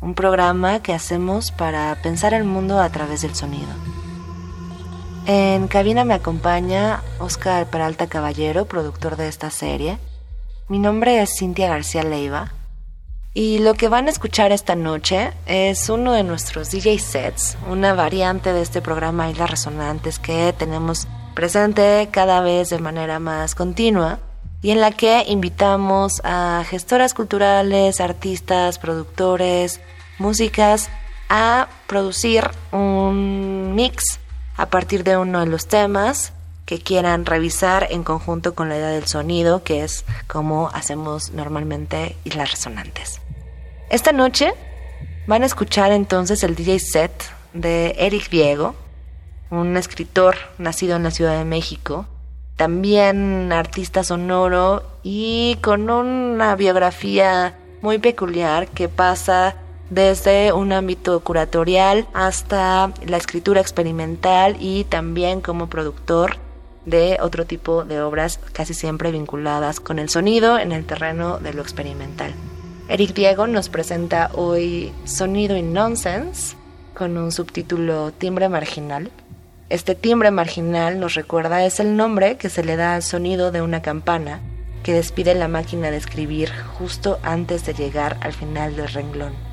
un programa que hacemos para pensar el mundo a través del sonido. En cabina me acompaña Oscar Peralta Caballero, productor de esta serie. Mi nombre es Cintia García Leiva y lo que van a escuchar esta noche es uno de nuestros DJ sets, una variante de este programa Islas Resonantes que tenemos presente cada vez de manera más continua y en la que invitamos a gestoras culturales, artistas, productores, músicas a producir un mix a partir de uno de los temas que quieran revisar en conjunto con la idea del sonido, que es como hacemos normalmente y las resonantes. Esta noche van a escuchar entonces el DJ set de Eric Diego, un escritor nacido en la Ciudad de México, también artista sonoro y con una biografía muy peculiar que pasa desde un ámbito curatorial hasta la escritura experimental y también como productor de otro tipo de obras casi siempre vinculadas con el sonido en el terreno de lo experimental. Eric Diego nos presenta hoy Sonido y Nonsense con un subtítulo Timbre Marginal. Este timbre marginal nos recuerda es el nombre que se le da al sonido de una campana que despide la máquina de escribir justo antes de llegar al final del renglón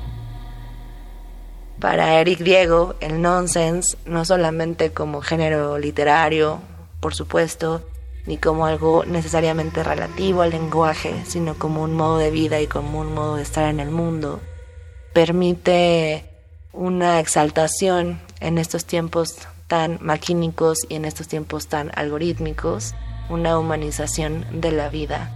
para Eric Diego el nonsense no solamente como género literario, por supuesto, ni como algo necesariamente relativo al lenguaje, sino como un modo de vida y como un modo de estar en el mundo, permite una exaltación en estos tiempos tan maquínicos y en estos tiempos tan algorítmicos, una humanización de la vida.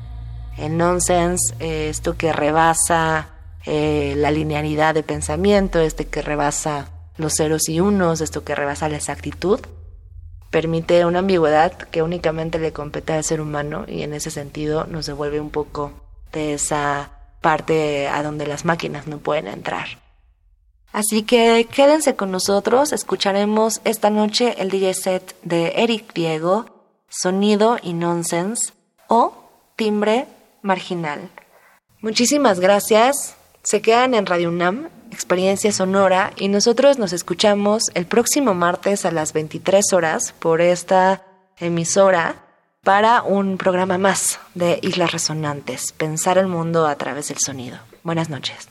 El nonsense, esto que rebasa eh, la linealidad de pensamiento, este que rebasa los ceros y unos, esto que rebasa la exactitud, permite una ambigüedad que únicamente le compete al ser humano y en ese sentido nos devuelve un poco de esa parte a donde las máquinas no pueden entrar. Así que quédense con nosotros, escucharemos esta noche el DJ set de Eric Diego, Sonido y Nonsense o Timbre Marginal. Muchísimas gracias. Se quedan en Radio UNAM, Experiencia Sonora, y nosotros nos escuchamos el próximo martes a las 23 horas por esta emisora para un programa más de Islas Resonantes, Pensar el Mundo a través del Sonido. Buenas noches.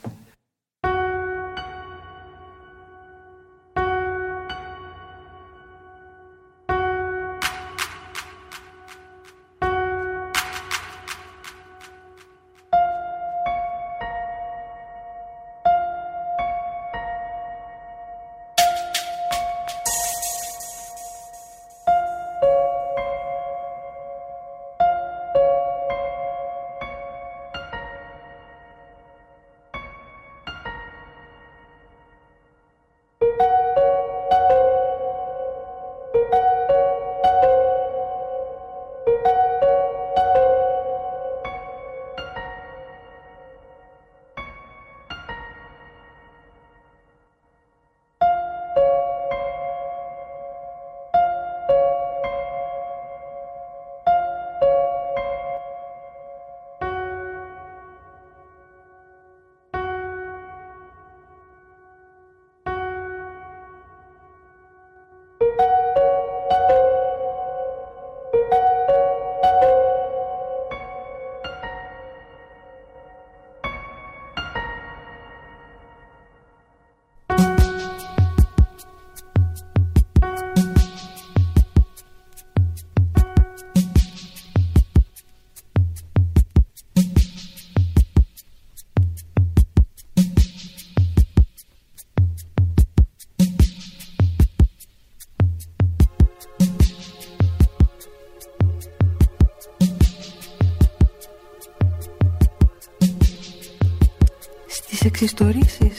εξιστορήσει.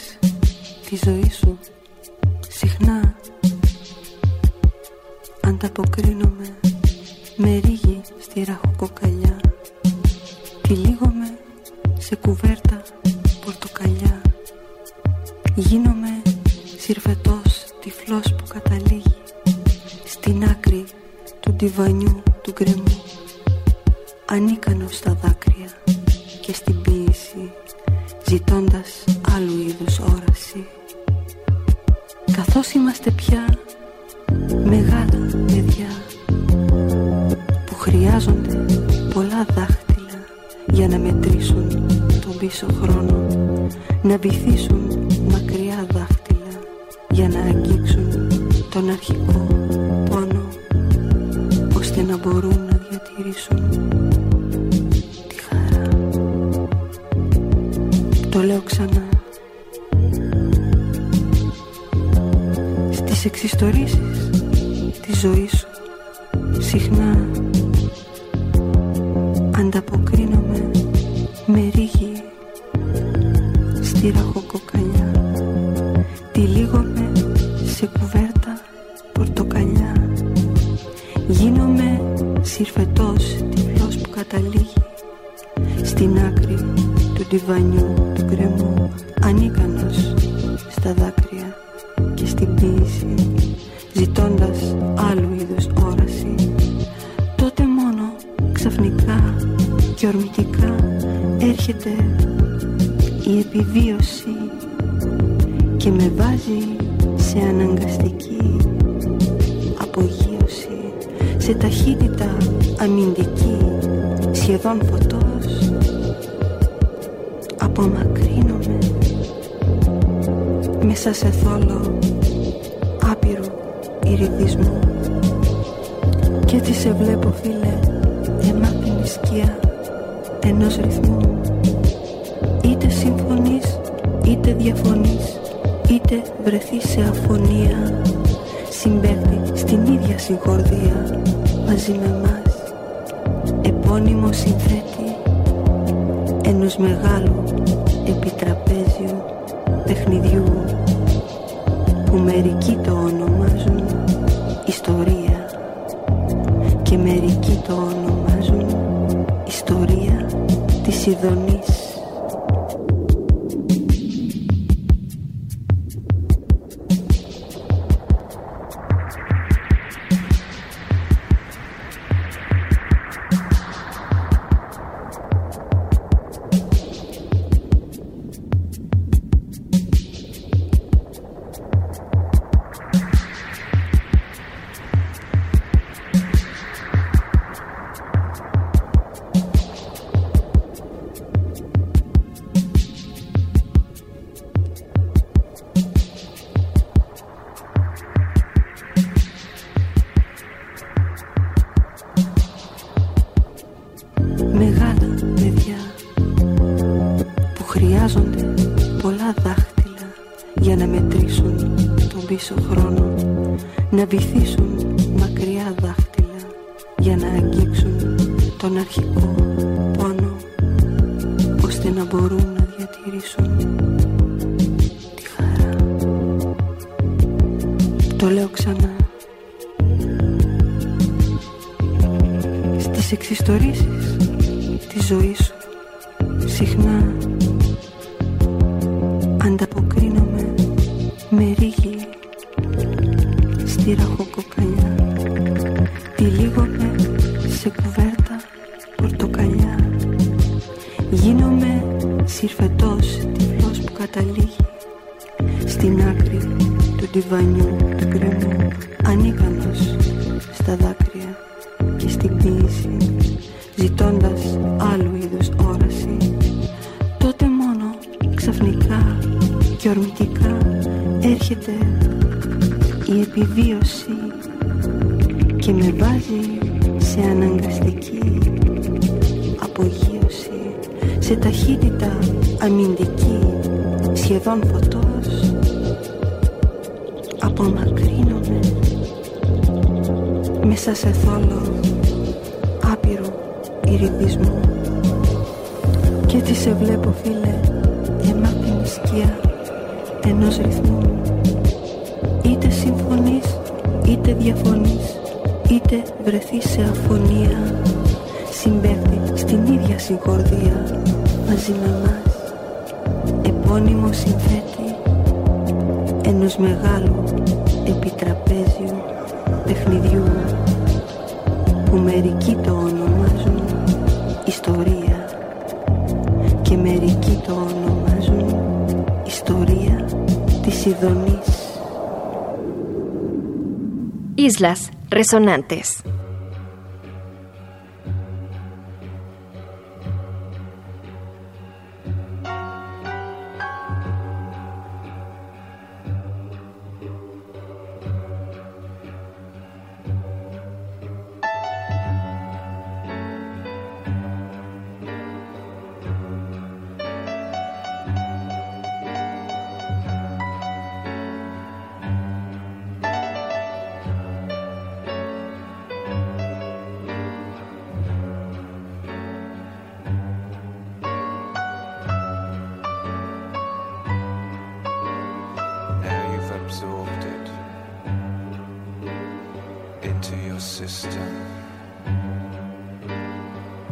σε κουβέρτα πορτοκαλιά Γίνομαι συρφετός τυφλός που καταλήγει Στην άκρη του τυβανιού του κρεμού Ανίκανος στα δάκρυα και στην πίεση Ζητώντας άλλου είδους όραση Τότε μόνο ξαφνικά και ορμητικά Έρχεται η επιβίωση και με βάζει σε αναγκαστική απογείωση σε ταχύτητα αμυντική σχεδόν φωτός απομακρύνομαι μέσα σε θόλο άπειρου ηρυδισμού και τι σε βλέπω φίλε γεμάτη σκιά ενός ρυθμού είτε συμφωνείς είτε διαφωνείς βρεθεί σε αφωνία Συμπέφτει στην ίδια συγχορδία μαζί με μας Επώνυμο συνθέτη ενός μεγάλου επιτραπέζιου παιχνιδιού που μερικοί το ονομάζουν ιστορία και μερικοί το ονομάζουν ιστορία της ειδονής να βυθίσουν σχεδόν ποτός απομακρύνομαι μέσα σε θόλο άπειρου ηρεμίσμου και τι σε βλέπω φίλε γεμάτη σκιά ενός ρυθμού είτε συμφωνείς είτε διαφωνείς είτε βρεθείς σε αφωνία συμπέφτει στην ίδια συγκορδία μαζί με εμάς συνθέτη ενός μεγάλου επιτραπέζιου παιχνιδιού που μερικοί το ονομάζουν ιστορία και μερικοί το ονομάζουν ιστορία της Ιδονής ίσλας Resonantes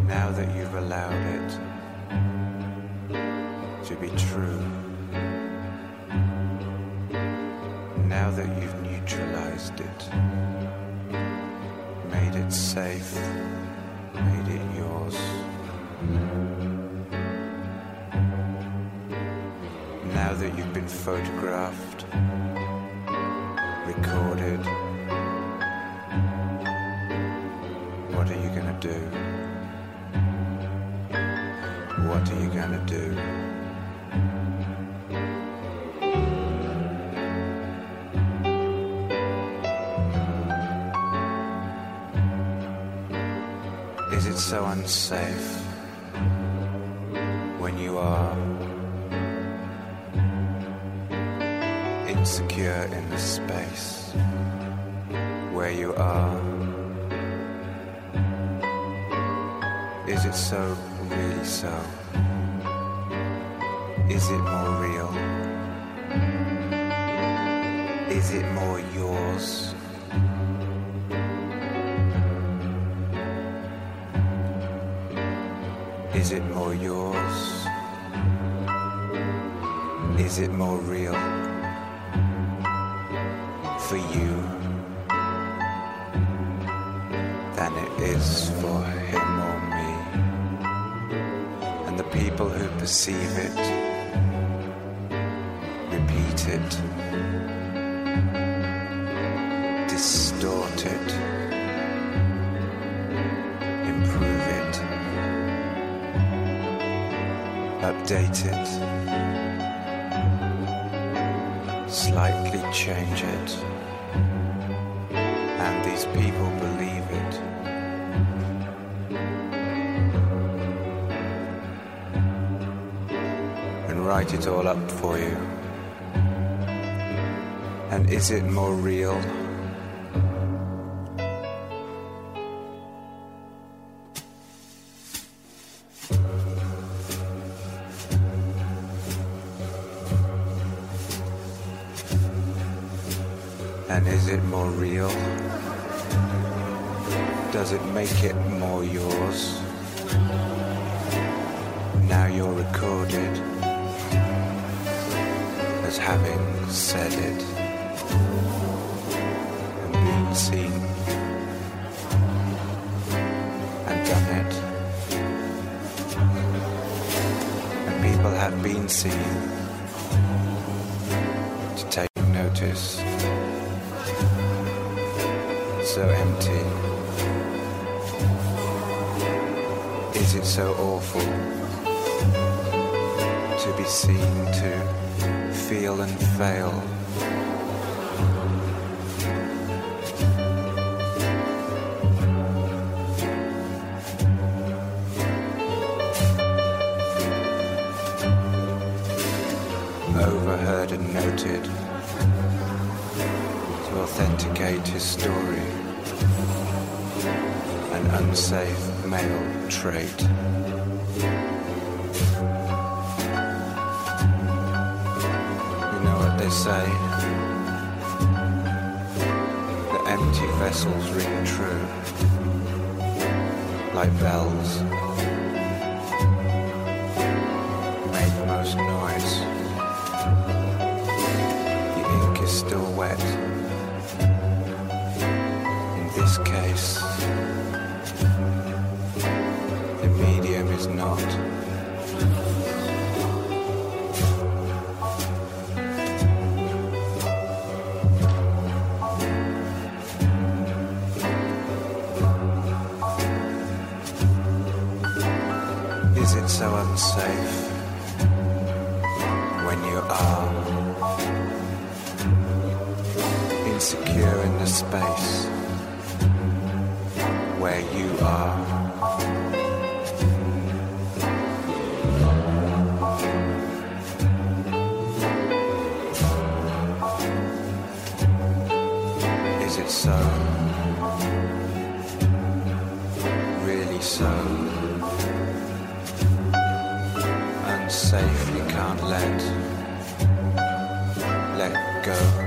Now that you've allowed it to be true, now that you've neutralized it, made it safe, made it yours. Now that you've been photographed. do. Is it so unsafe when you are insecure in the space where you are? Is it so, really so? Is it more real? Is it more yours? Is it more yours? Is it more real for you than it is for him or me? And the people who perceive it distorted, distorted. Improve it, update it, slightly change it, and these people believe it. And write it all up for you. And is it more real? And is it more real? Does it make it more yours? Now you're recorded as having said it. And people have been seen to take notice. So empty. Is it so awful to be seen to feel and fail? story, an unsafe male trait. You know what they say? The empty vessels ring true, like bells. is it so unsafe when you are insecure in the space where you are? Is it so? Really so? safe, you can't let, let go.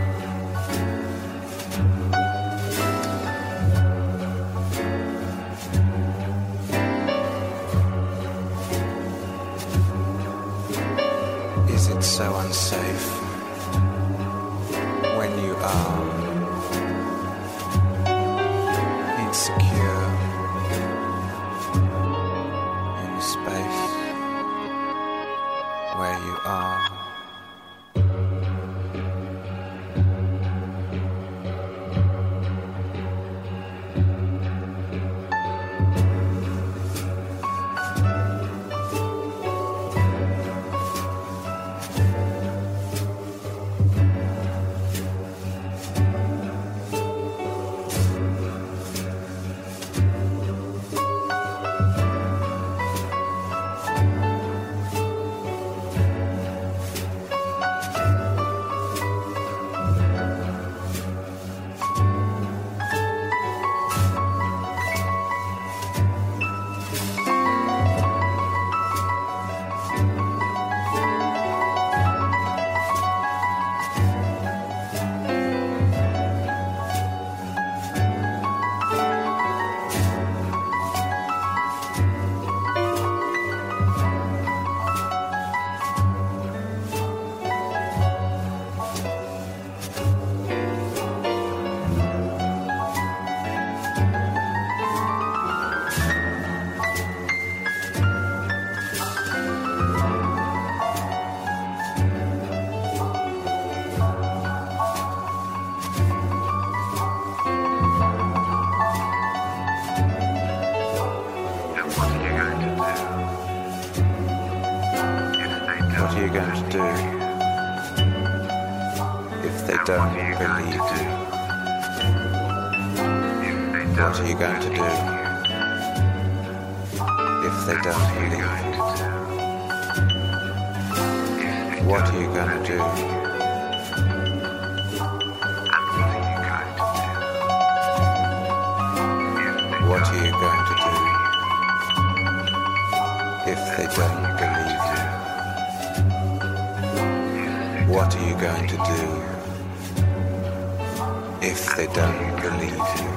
if they don't believe you?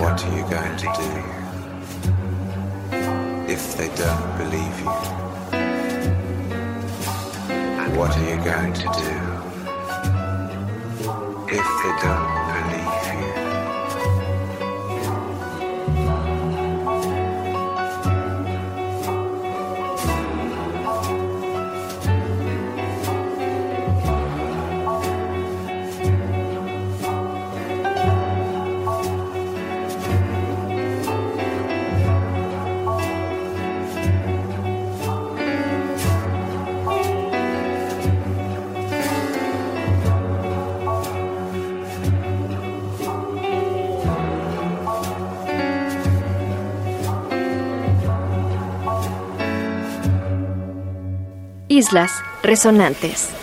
What are you going to do if they don't believe you? What are you going to do if they don't Islas Resonantes.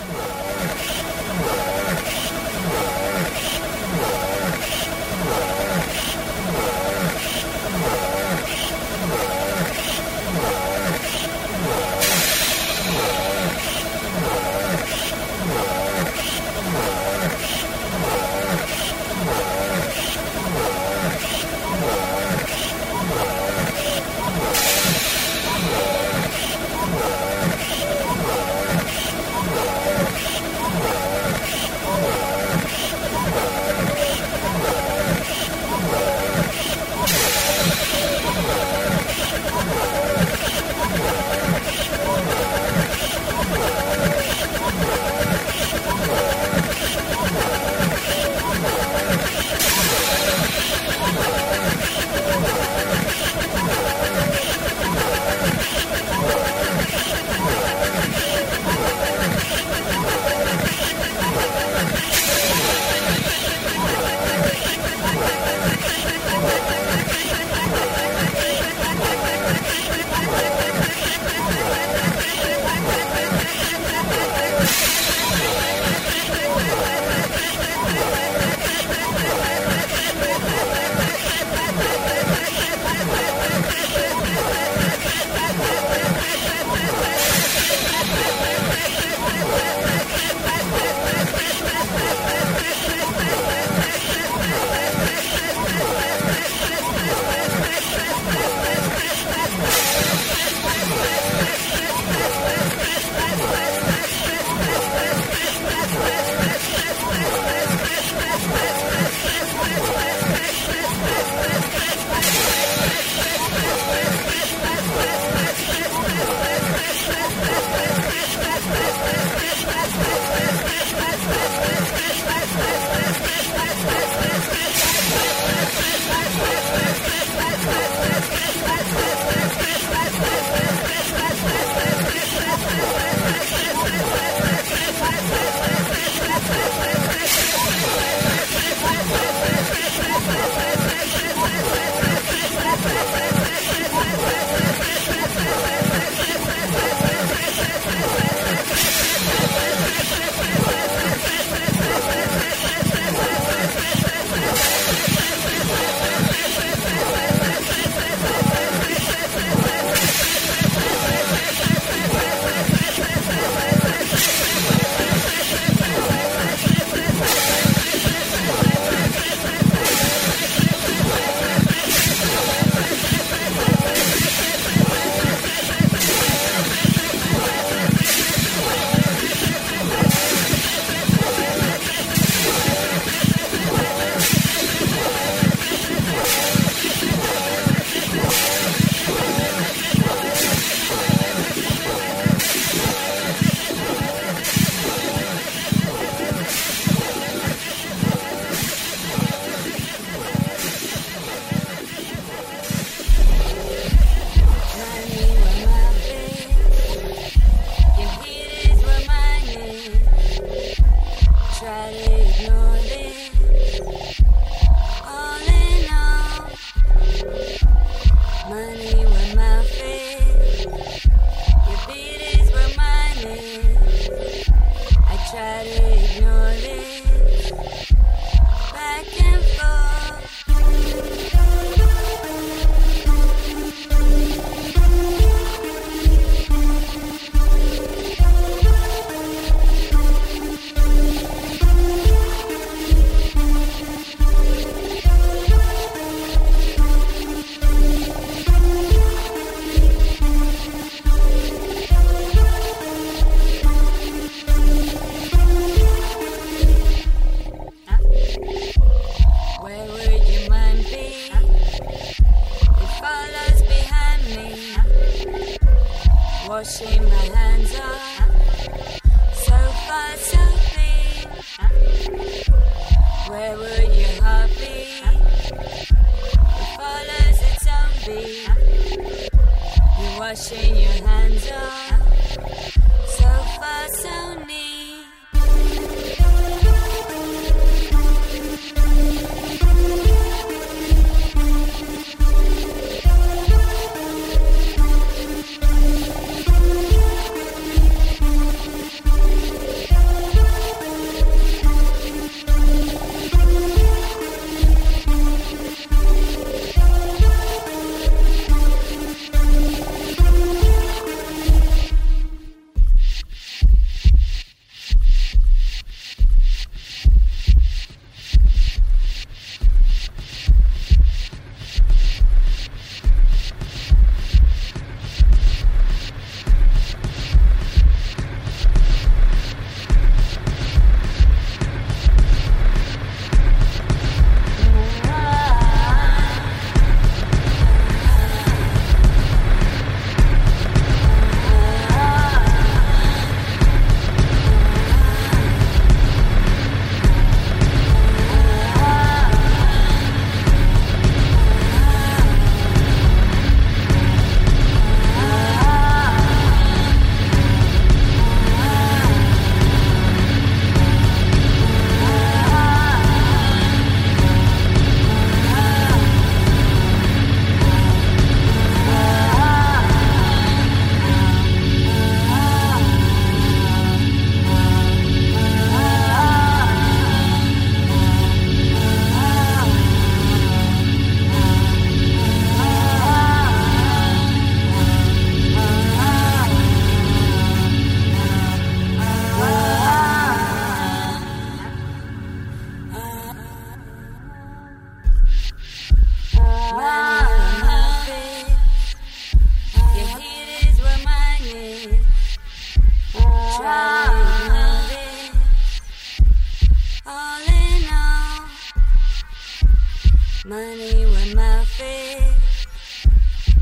money were my faith.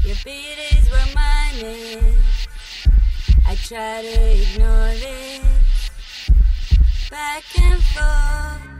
Your is where my name. I try to ignore this. Back and forth.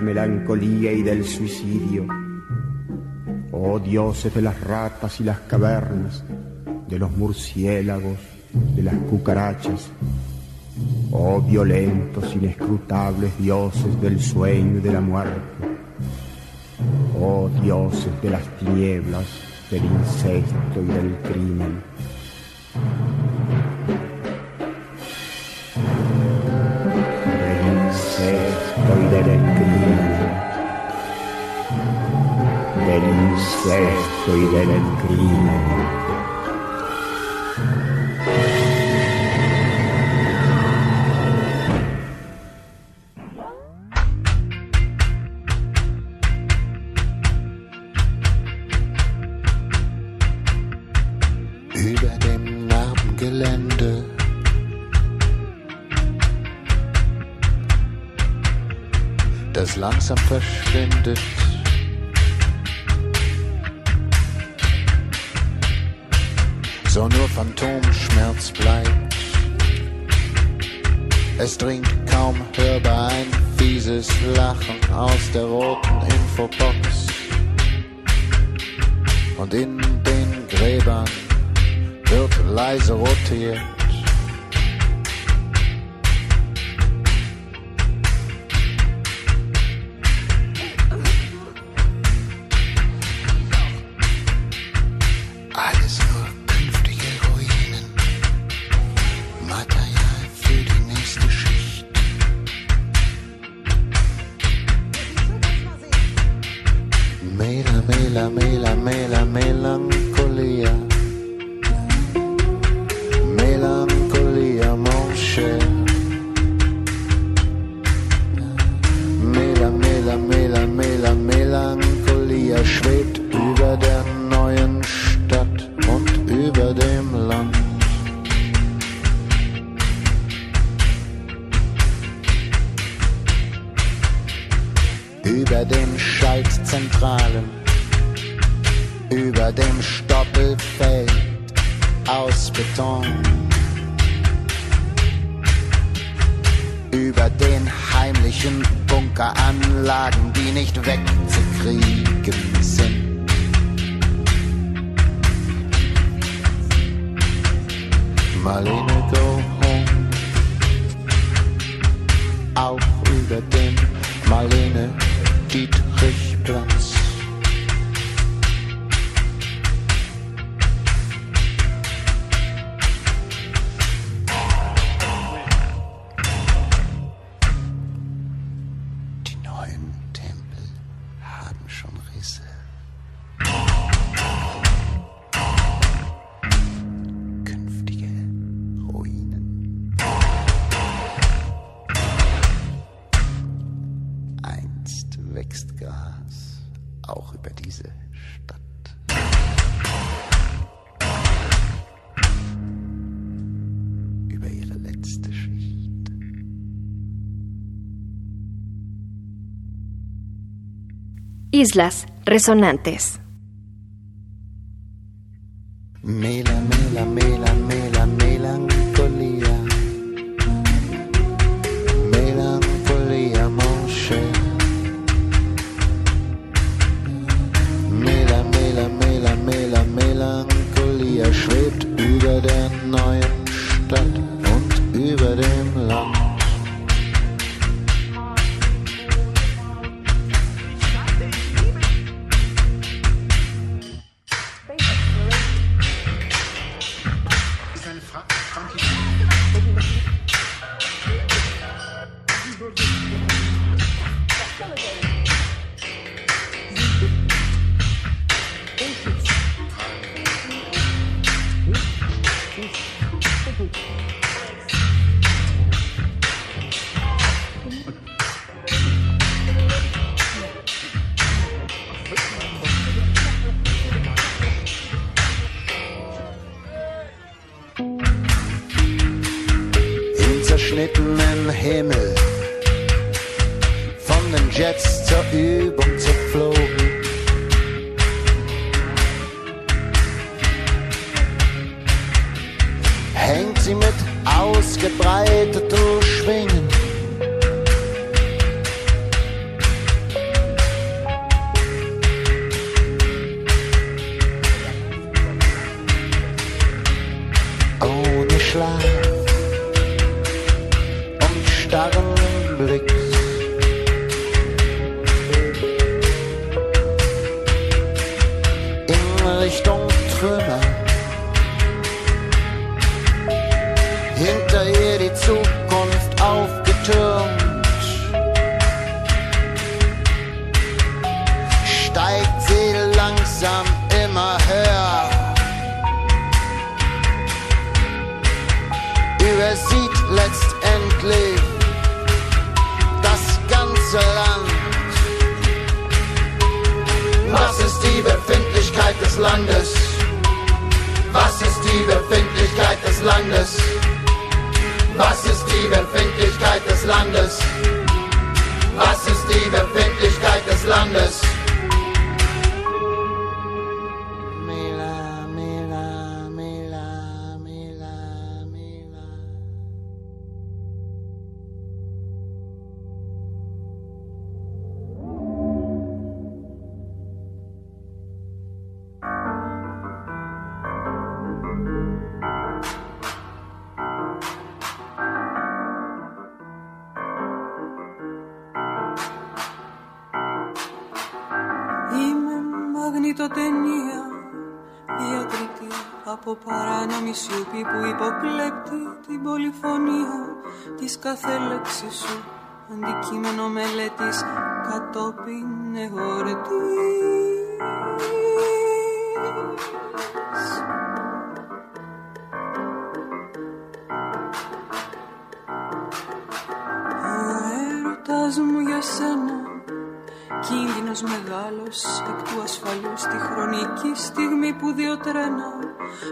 melancolía y del suicidio. Oh dioses de las ratas y las cavernas, de los murciélagos, de las cucarachas. Oh violentos, inescrutables dioses del sueño y de la muerte. Oh dioses de las tinieblas, del incesto y del crimen. 所以人人可以。und in den Gräbern wird leise rotiert. Islas Resonantes. που υποκλέπτει την πολυφωνία της κάθε λέξη σου αντικείμενο μελέτης κατόπιν εγωρετής Ο μου για σένα Κίνδυνος μεγάλος εκ του ασφαλούς τη χρονική στιγμή που δύο τρένα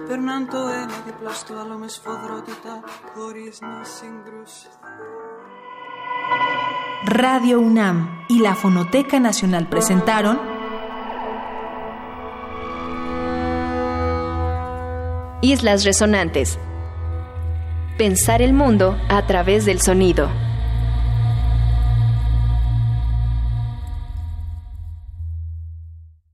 περνάν το ένα δίπλα στο άλλο με σφοδρότητα χωρίς να συγκρουστούν. Radio UNAM y la Fonoteca Nacional presentaron Islas Resonantes. Pensar el mundo a través del sonido.